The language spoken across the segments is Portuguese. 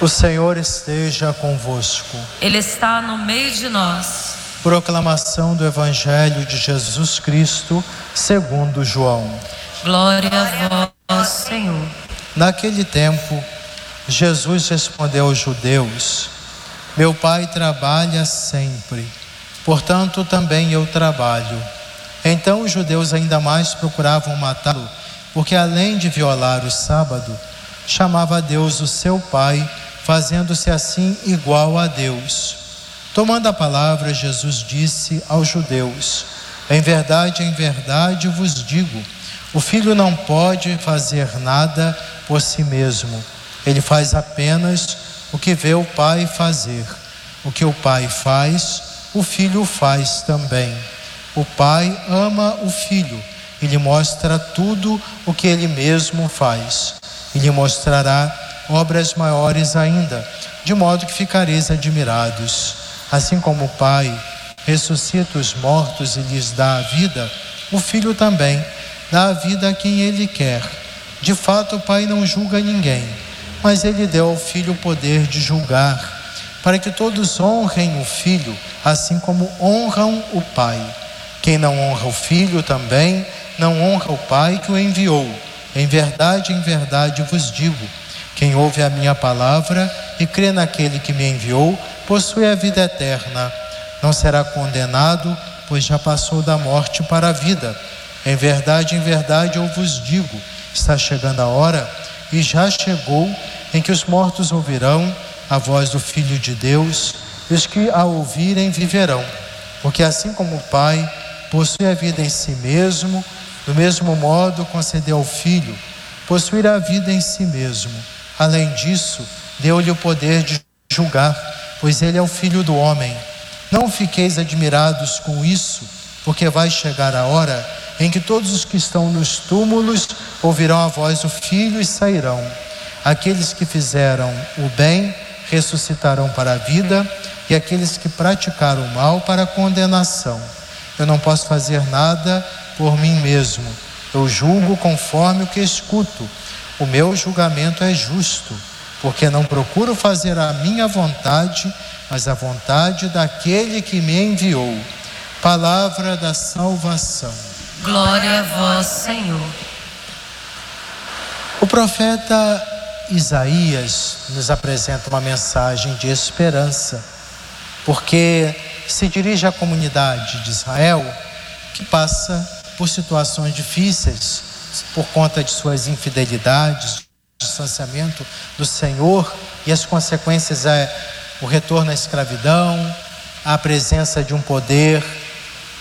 O Senhor esteja convosco. Ele está no meio de nós. Proclamação do Evangelho de Jesus Cristo, segundo João. Glória a vós, Senhor. Naquele tempo, Jesus respondeu aos judeus: Meu Pai trabalha sempre, portanto também eu trabalho. Então os judeus ainda mais procuravam matá-lo, porque além de violar o sábado, chamava a Deus o seu Pai fazendo-se assim igual a Deus. Tomando a palavra, Jesus disse aos judeus: Em verdade, em verdade vos digo, o filho não pode fazer nada por si mesmo. Ele faz apenas o que vê o pai fazer. O que o pai faz, o filho faz também. O pai ama o filho e lhe mostra tudo o que ele mesmo faz. E lhe mostrará obras maiores ainda, de modo que ficareis admirados. Assim como o Pai ressuscita os mortos e lhes dá a vida, o Filho também dá a vida a quem ele quer. De fato, o Pai não julga ninguém, mas ele deu ao Filho o poder de julgar, para que todos honrem o Filho, assim como honram o Pai. Quem não honra o Filho também não honra o Pai que o enviou. Em verdade, em verdade vos digo quem ouve a minha palavra e crê naquele que me enviou, possui a vida eterna. Não será condenado, pois já passou da morte para a vida. Em verdade, em verdade eu vos digo: está chegando a hora, e já chegou, em que os mortos ouvirão a voz do Filho de Deus, e os que a ouvirem viverão. Porque assim como o Pai possui a vida em si mesmo, do mesmo modo concedeu ao Filho possuir a vida em si mesmo Além disso, deu-lhe o poder de julgar, pois ele é o filho do homem. Não fiqueis admirados com isso, porque vai chegar a hora em que todos os que estão nos túmulos ouvirão a voz do filho e sairão. Aqueles que fizeram o bem ressuscitarão para a vida, e aqueles que praticaram o mal para a condenação. Eu não posso fazer nada por mim mesmo. Eu julgo conforme o que escuto o meu julgamento é justo, porque não procuro fazer a minha vontade, mas a vontade daquele que me enviou. Palavra da salvação. Glória a vós, Senhor. O profeta Isaías nos apresenta uma mensagem de esperança, porque se dirige à comunidade de Israel que passa por situações difíceis, por conta de suas infidelidades, distanciamento do Senhor e as consequências é o retorno à escravidão, a presença de um poder,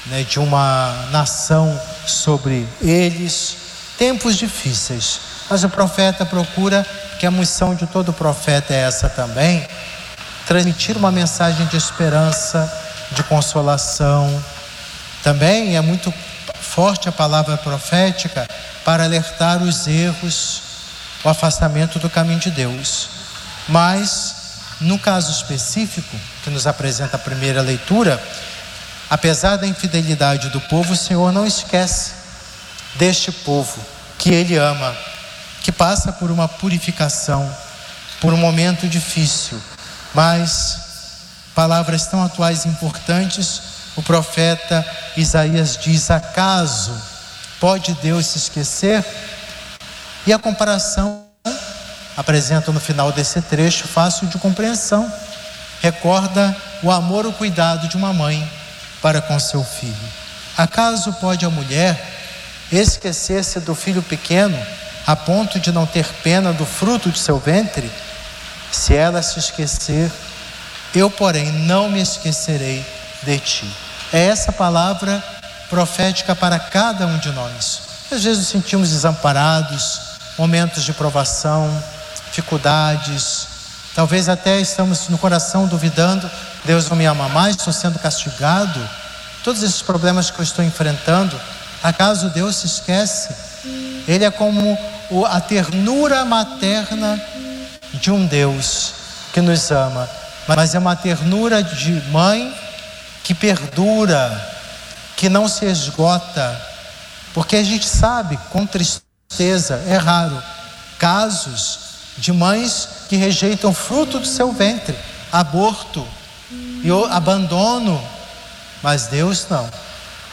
né, de uma nação sobre eles, tempos difíceis. Mas o profeta procura, que a missão de todo profeta é essa também, transmitir uma mensagem de esperança, de consolação. Também é muito forte a palavra profética para alertar os erros, o afastamento do caminho de Deus. Mas, no caso específico, que nos apresenta a primeira leitura, apesar da infidelidade do povo, o Senhor não esquece deste povo que Ele ama, que passa por uma purificação, por um momento difícil, mas palavras tão atuais e importantes, o profeta Isaías diz: acaso Pode Deus se esquecer? E a comparação apresenta no final desse trecho fácil de compreensão. Recorda o amor o cuidado de uma mãe para com seu filho. Acaso pode a mulher esquecer-se do filho pequeno a ponto de não ter pena do fruto de seu ventre? Se ela se esquecer, eu, porém, não me esquecerei de ti. É essa palavra profética para cada um de nós. Às vezes nos sentimos desamparados, momentos de provação, dificuldades, talvez até estamos no coração duvidando: Deus não me ama mais, estou sendo castigado. Todos esses problemas que eu estou enfrentando, acaso Deus se esquece? Ele é como a ternura materna de um Deus que nos ama, mas é uma ternura de mãe que perdura, que não se esgota, porque a gente sabe, com tristeza, é raro, casos de mães que rejeitam fruto do seu ventre, aborto e abandono, mas Deus não,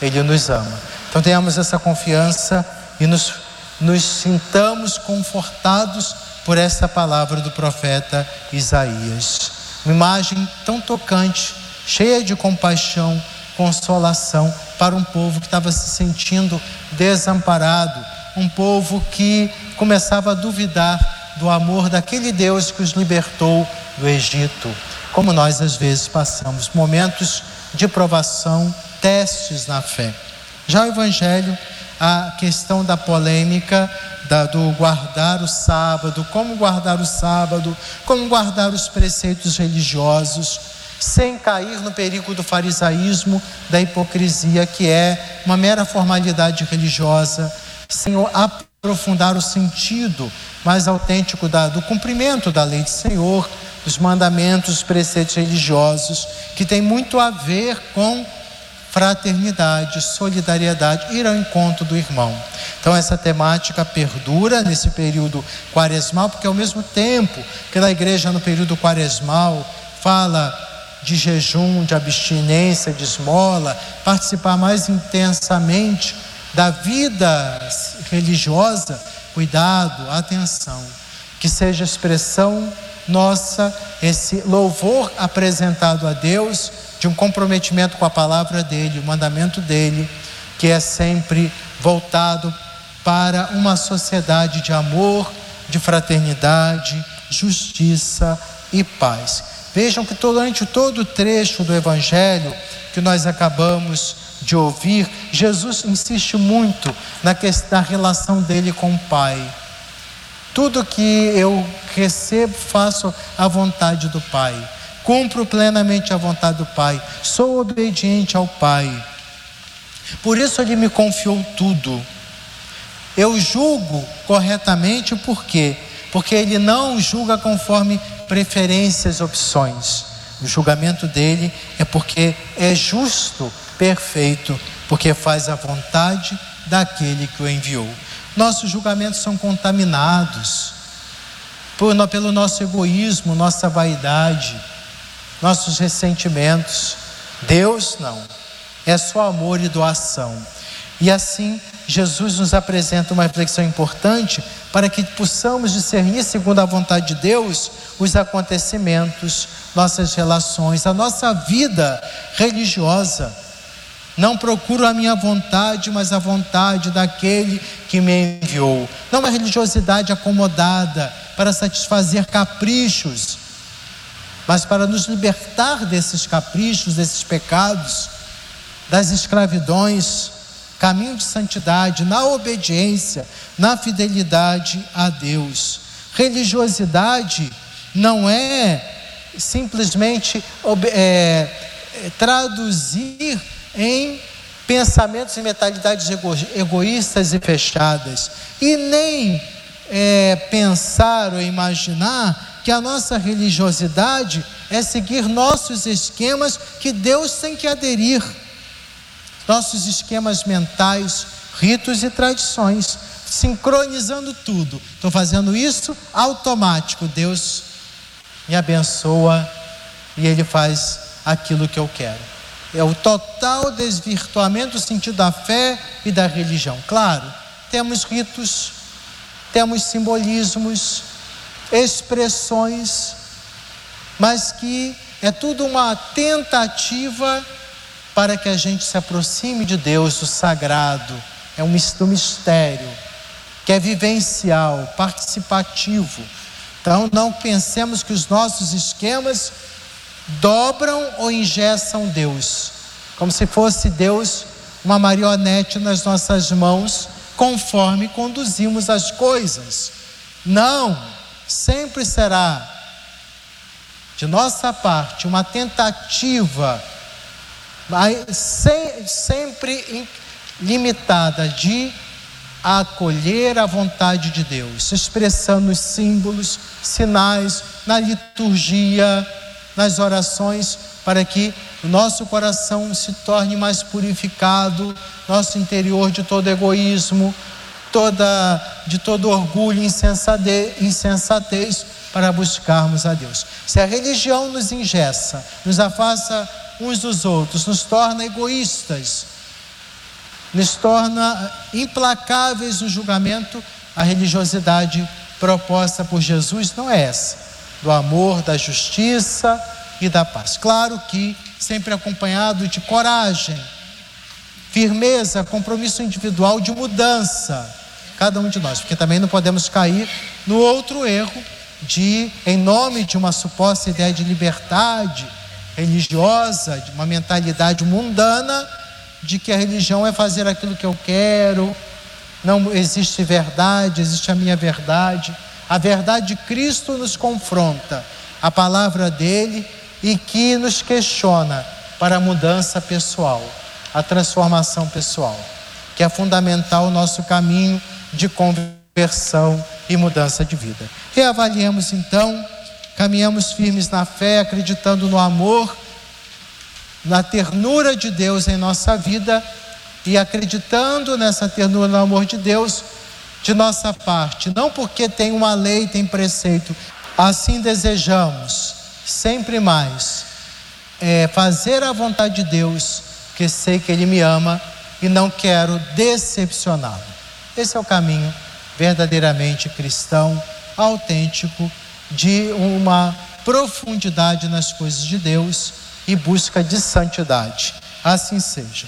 Ele nos ama. Então tenhamos essa confiança e nos, nos sintamos confortados por essa palavra do profeta Isaías. Uma imagem tão tocante, cheia de compaixão, consolação para um povo que estava se sentindo desamparado, um povo que começava a duvidar do amor daquele Deus que os libertou do Egito, como nós às vezes passamos momentos de provação, testes na fé. Já o Evangelho, a questão da polêmica da, do guardar o sábado, como guardar o sábado, como guardar os preceitos religiosos, sem cair no perigo do farisaísmo, da hipocrisia, que é uma mera formalidade religiosa, sem aprofundar o sentido mais autêntico da, do cumprimento da lei do Senhor, dos mandamentos, dos preceitos religiosos, que tem muito a ver com fraternidade, solidariedade, ir ao encontro do irmão. Então essa temática perdura nesse período quaresmal, porque ao mesmo tempo que na igreja no período quaresmal fala de jejum, de abstinência, de esmola, participar mais intensamente da vida religiosa, cuidado, atenção, que seja expressão nossa esse louvor apresentado a Deus de um comprometimento com a palavra dele, o mandamento dele, que é sempre voltado para uma sociedade de amor, de fraternidade, justiça e paz. Vejam que durante todo o trecho do Evangelho que nós acabamos de ouvir, Jesus insiste muito na, questão, na relação dele com o Pai. Tudo que eu recebo, faço à vontade do Pai. Cumpro plenamente a vontade do Pai. Sou obediente ao Pai. Por isso ele me confiou tudo. Eu julgo corretamente por quê? Porque ele não julga conforme preferências, opções. O julgamento dele é porque é justo, perfeito, porque faz a vontade daquele que o enviou. Nossos julgamentos são contaminados por, pelo nosso egoísmo, nossa vaidade, nossos ressentimentos. Deus não, é só amor e doação. E assim, Jesus nos apresenta uma reflexão importante para que possamos discernir, segundo a vontade de Deus, os acontecimentos, nossas relações, a nossa vida religiosa. Não procuro a minha vontade, mas a vontade daquele que me enviou. Não uma religiosidade acomodada para satisfazer caprichos, mas para nos libertar desses caprichos, desses pecados, das escravidões, caminho de santidade, na obediência, na fidelidade a Deus. Religiosidade não é simplesmente é, é, traduzir em pensamentos e mentalidades ego, egoístas e fechadas, e nem é, pensar ou imaginar que a nossa religiosidade é seguir nossos esquemas que Deus tem que aderir, nossos esquemas mentais, ritos e tradições, sincronizando tudo. Estou fazendo isso automático. Deus me abençoa e Ele faz aquilo que eu quero. É o total desvirtuamento do sentido da fé e da religião. Claro, temos ritos, temos simbolismos, expressões, mas que é tudo uma tentativa para que a gente se aproxime de Deus, do sagrado, é um mistério, que é vivencial, participativo. Então não pensemos que os nossos esquemas dobram ou ingessam Deus, como se fosse Deus uma marionete nas nossas mãos, conforme conduzimos as coisas. Não, sempre será de nossa parte uma tentativa, sempre limitada de acolher a vontade de Deus, expressando os símbolos, sinais, na liturgia, nas orações, para que o nosso coração se torne mais purificado, nosso interior de todo egoísmo, toda, de todo orgulho, insensatez, insensatez para buscarmos a Deus. Se a religião nos ingessa, nos afasta uns dos outros, nos torna egoístas, nos torna implacáveis no julgamento, a religiosidade proposta por Jesus não é essa, do amor, da justiça e da paz. Claro que sempre acompanhado de coragem, firmeza, compromisso individual de mudança, cada um de nós, porque também não podemos cair no outro erro de, em nome de uma suposta ideia de liberdade religiosa, de uma mentalidade mundana, de que a religião é fazer aquilo que eu quero, não existe verdade, existe a minha verdade. A verdade de Cristo nos confronta, a palavra dele e que nos questiona para a mudança pessoal, a transformação pessoal, que é fundamental o nosso caminho de conversão e mudança de vida. Reavaliemos então, caminhamos firmes na fé, acreditando no amor, na ternura de Deus em nossa vida e acreditando nessa ternura no amor de Deus de nossa parte, não porque tem uma lei, tem preceito, assim desejamos sempre mais é, fazer a vontade de Deus, que sei que Ele me ama e não quero decepcioná-lo. Esse é o caminho verdadeiramente cristão, autêntico, de uma profundidade nas coisas de Deus e busca de santidade. Assim seja.